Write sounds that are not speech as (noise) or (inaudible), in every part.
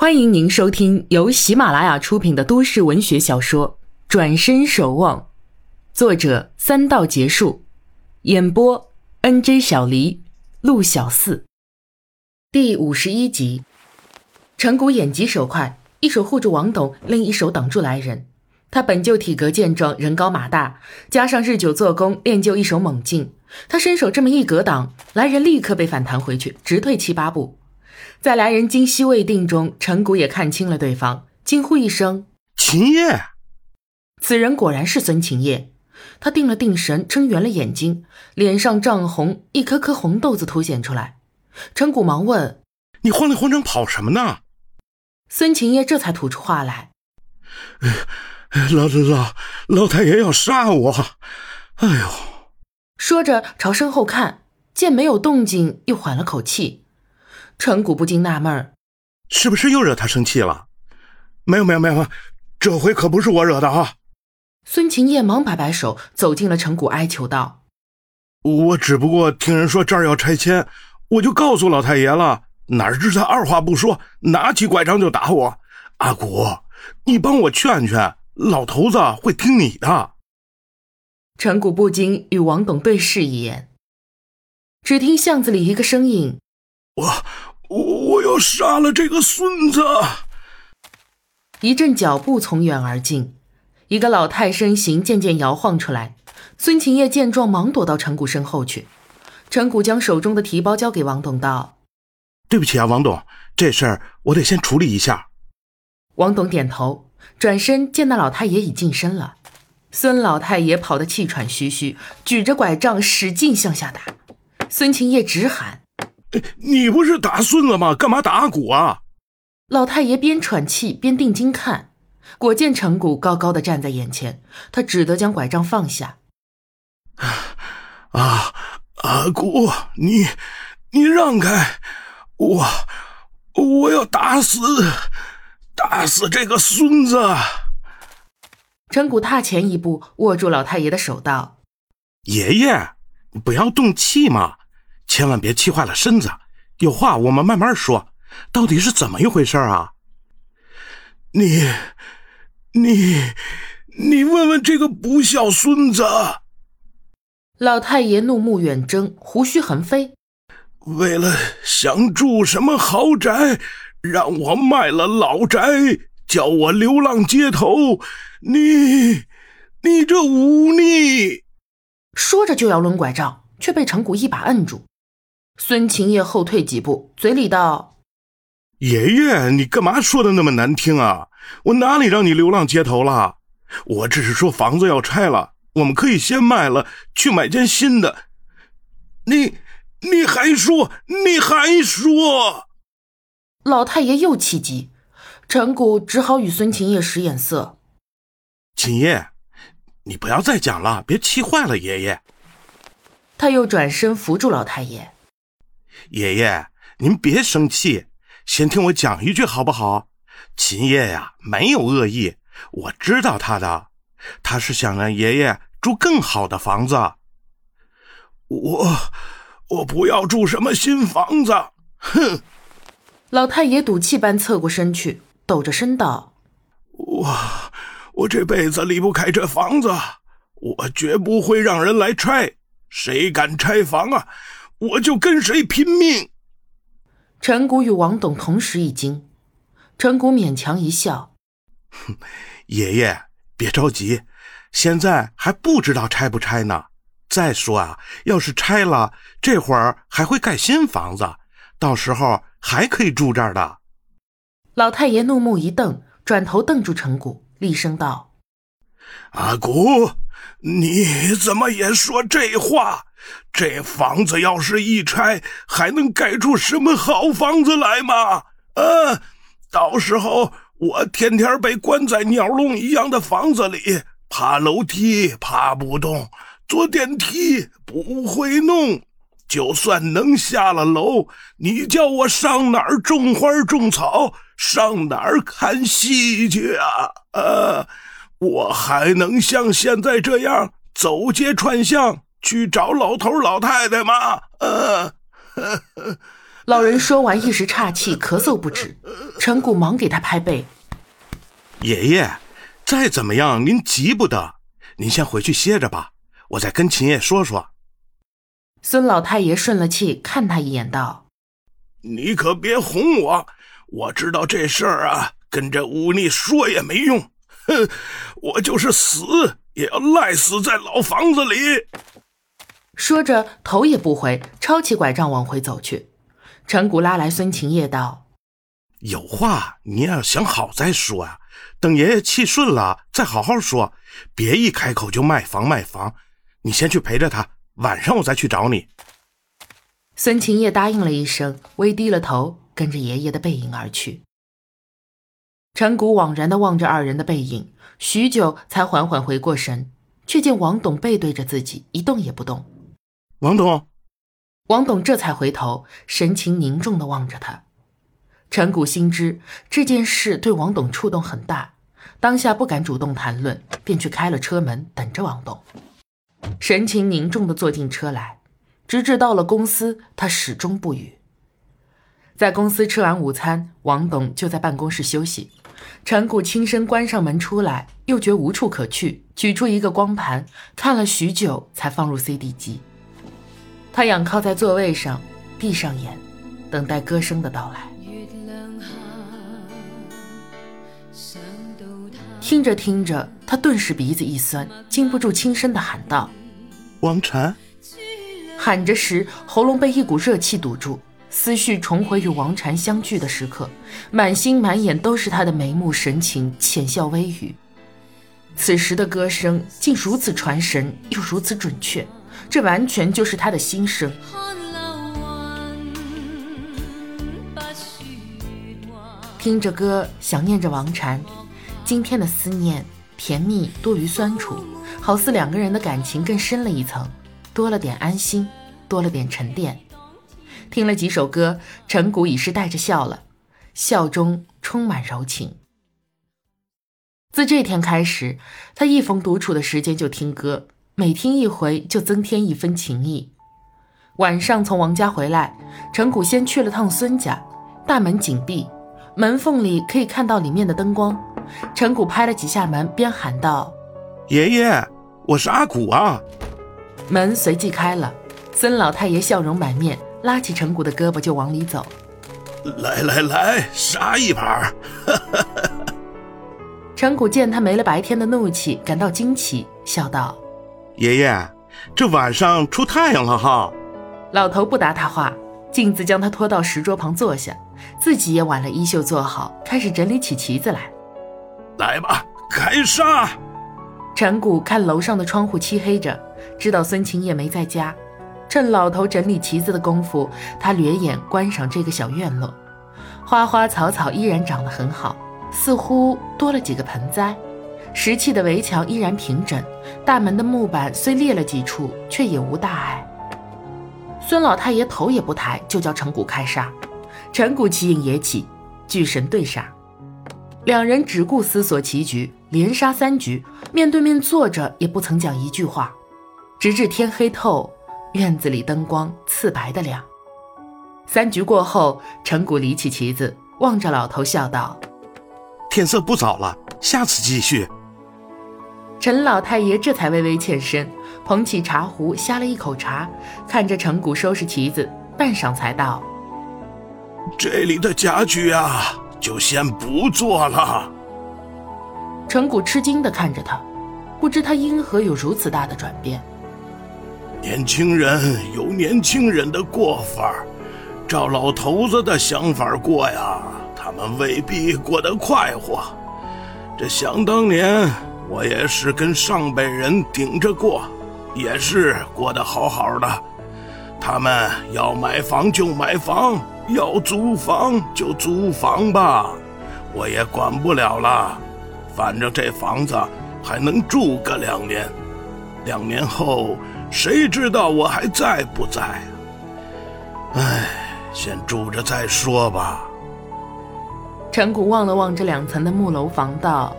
欢迎您收听由喜马拉雅出品的都市文学小说《转身守望》，作者三道结束，演播 N J 小黎、陆小四，第五十一集。陈谷眼疾手快，一手护住王董，另一手挡住来人。他本就体格健壮，人高马大，加上日久做工，练就一手猛劲。他伸手这么一格挡，来人立刻被反弹回去，直退七八步。在来人惊息未定中，陈谷也看清了对方，惊呼一声：“秦叶！”此人果然是孙秦叶。他定了定神，睁圆了眼睛，脸上涨红，一颗颗红豆子凸显出来。陈谷忙问：“你慌里慌张跑什么呢？”孙秦叶这才吐出话来：“老老老太爷要杀我！”哎呦！说着朝身后看，见没有动静，又缓了口气。陈谷不禁纳闷儿：“是不是又惹他生气了？”“没有，没有，没有，这回可不是我惹的啊！”孙晴夜忙摆摆手，走进了陈谷，哀求道：“我只不过听人说这儿要拆迁，我就告诉老太爷了。哪知他二话不说，拿起拐杖就打我。阿谷，你帮我劝劝，老头子会听你的。”陈谷不禁与王董对视一眼，只听巷子里一个声音：“我我我要杀了这个孙子！”一阵脚步从远而近，一个老太身形渐渐摇晃出来。孙晴叶见状，忙躲到陈谷身后去。陈谷将手中的提包交给王董，道：“对不起啊，王董，这事儿我得先处理一下。”王董点头，转身见那老太爷已近身了。孙老太爷跑得气喘吁吁，举着拐杖使劲向下打。孙晴叶直喊：“你不是打孙子吗？干嘛打阿古啊？”老太爷边喘气边定睛看，果见陈谷高高的站在眼前，他只得将拐杖放下。啊，阿姑，你你让开，我我要打死打死这个孙子。陈谷踏前一步，握住老太爷的手，道：“爷爷，不要动气嘛，千万别气坏了身子。有话我们慢慢说，到底是怎么一回事啊？你、你、你问问这个不孝孙子！”老太爷怒目远睁，胡须横飞。为了想住什么豪宅，让我卖了老宅。叫我流浪街头，你，你这忤逆！说着就要抡拐杖，却被陈谷一把摁住。孙晴叶后退几步，嘴里道：“爷爷，你干嘛说的那么难听啊？我哪里让你流浪街头了？我只是说房子要拆了，我们可以先卖了，去买间新的。你，你还说，你还说！”老太爷又气急。陈谷只好与孙秦叶使眼色。秦叶，你不要再讲了，别气坏了爷爷。他又转身扶住老太爷。爷爷，您别生气，先听我讲一句好不好？秦叶呀，没有恶意，我知道他的，他是想让爷爷住更好的房子。我，我不要住什么新房子。哼！老太爷赌气般侧过身去。抖着身道：“我我这辈子离不开这房子，我绝不会让人来拆。谁敢拆房啊，我就跟谁拼命。”陈谷与王董同时一惊，陈谷勉强一笑：“哼，爷爷别着急，现在还不知道拆不拆呢。再说啊，要是拆了，这会儿还会盖新房子，到时候还可以住这儿的。”老太爷怒目一瞪，转头瞪住陈谷，厉声道：“阿谷，你怎么也说这话？这房子要是一拆，还能盖出什么好房子来吗？啊，到时候我天天被关在鸟笼一样的房子里，爬楼梯爬不动，坐电梯不会弄。”就算能下了楼，你叫我上哪儿种花种草，上哪儿看戏去啊？呃，我还能像现在这样走街串巷去找老头老太太吗？呃，(laughs) 老人说完，一时岔气，咳嗽不止。陈谷忙给他拍背：“爷爷，再怎么样，您急不得，您先回去歇着吧，我再跟秦爷说说。”孙老太爷顺了气，看他一眼，道：“你可别哄我，我知道这事儿啊，跟这忤逆说也没用。哼，我就是死，也要赖死在老房子里。”说着，头也不回，抄起拐杖往回走去。陈谷拉来孙晴夜道：“有话你要想好再说呀，等爷爷气顺了再好好说，别一开口就卖房卖房。你先去陪着他。”晚上我再去找你。孙晴夜答应了一声，微低了头，跟着爷爷的背影而去。陈谷惘然的望着二人的背影，许久才缓缓回过神，却见王董背对着自己，一动也不动。王董，王董这才回头，神情凝重的望着他。陈谷心知这件事对王董触动很大，当下不敢主动谈论，便去开了车门，等着王董。神情凝重地坐进车来，直至到了公司，他始终不语。在公司吃完午餐，王董就在办公室休息。陈谷轻声关上门出来，又觉无处可去，取出一个光盘，看了许久，才放入 CD 机。他仰靠在座位上，闭上眼，等待歌声的到来。听着听着，他顿时鼻子一酸，禁不住轻声的喊道：“王禅！”喊着时，喉咙被一股热气堵住，思绪重回与王禅相聚的时刻，满心满眼都是他的眉目神情，浅笑微语。此时的歌声竟如此传神，又如此准确，这完全就是他的心声。听着歌，想念着王禅。今天的思念甜蜜多于酸楚，好似两个人的感情更深了一层，多了点安心，多了点沉淀。听了几首歌，陈谷已是带着笑了，笑中充满柔情。自这天开始，他一逢独处的时间就听歌，每听一回就增添一分情意。晚上从王家回来，陈谷先去了趟孙家，大门紧闭，门缝里可以看到里面的灯光。陈谷拍了几下门，边喊道：“爷爷，我是阿谷啊！”门随即开了，孙老太爷笑容满面，拉起陈谷的胳膊就往里走。来来来，杀一盘！(laughs) 陈谷见他没了白天的怒气，感到惊奇，笑道：“爷爷，这晚上出太阳了哈！”老头不答他话，径自将他拖到石桌旁坐下，自己也挽了衣袖坐好，开始整理起旗子来。来吧，开杀！陈谷看楼上的窗户漆黑着，知道孙晴也没在家。趁老头整理旗子的功夫，他掠眼观赏这个小院落，花花草草依然长得很好，似乎多了几个盆栽。石砌的围墙依然平整，大门的木板虽裂了几处，却也无大碍。孙老太爷头也不抬，就叫陈谷开杀。陈谷棋瘾也起，聚神对杀。两人只顾思索棋局，连杀三局，面对面坐着也不曾讲一句话，直至天黑透，院子里灯光刺白的亮。三局过后，陈谷离起棋子，望着老头笑道：“天色不早了，下次继续。”陈老太爷这才微微欠身，捧起茶壶呷了一口茶，看着陈谷收拾旗子，半晌才道：“这里的家具啊。”就先不做了。陈谷吃惊地看着他，不知他因何有如此大的转变。年轻人有年轻人的过法，照老头子的想法过呀，他们未必过得快活。这想当年，我也是跟上辈人顶着过，也是过得好好的。他们要买房就买房。要租房就租房吧，我也管不了了。反正这房子还能住个两年，两年后谁知道我还在不在哎？先住着再说吧。陈谷望了望这两层的木楼房，道：“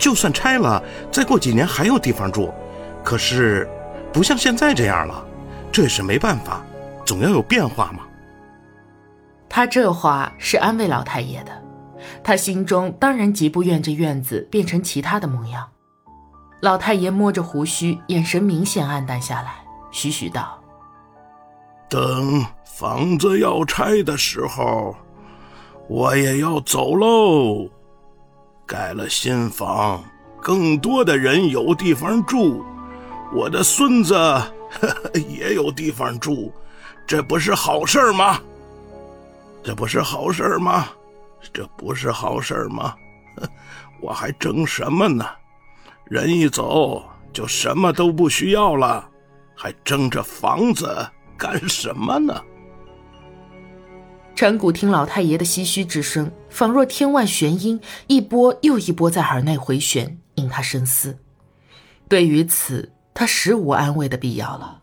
就算拆了，再过几年还有地方住。可是，不像现在这样了，这也是没办法，总要有变化嘛。”他这话是安慰老太爷的，他心中当然极不愿这院子变成其他的模样。老太爷摸着胡须，眼神明显暗淡下来，徐徐道：“等房子要拆的时候，我也要走喽。盖了新房，更多的人有地方住，我的孙子 (laughs) 也有地方住，这不是好事吗？这不是好事吗？这不是好事吗？(laughs) 我还争什么呢？”人一走，就什么都不需要了，还争着房子干什么呢？陈谷听老太爷的唏嘘之声，仿若天外玄音，一波又一波在耳内回旋，引他深思。对于此，他实无安慰的必要了。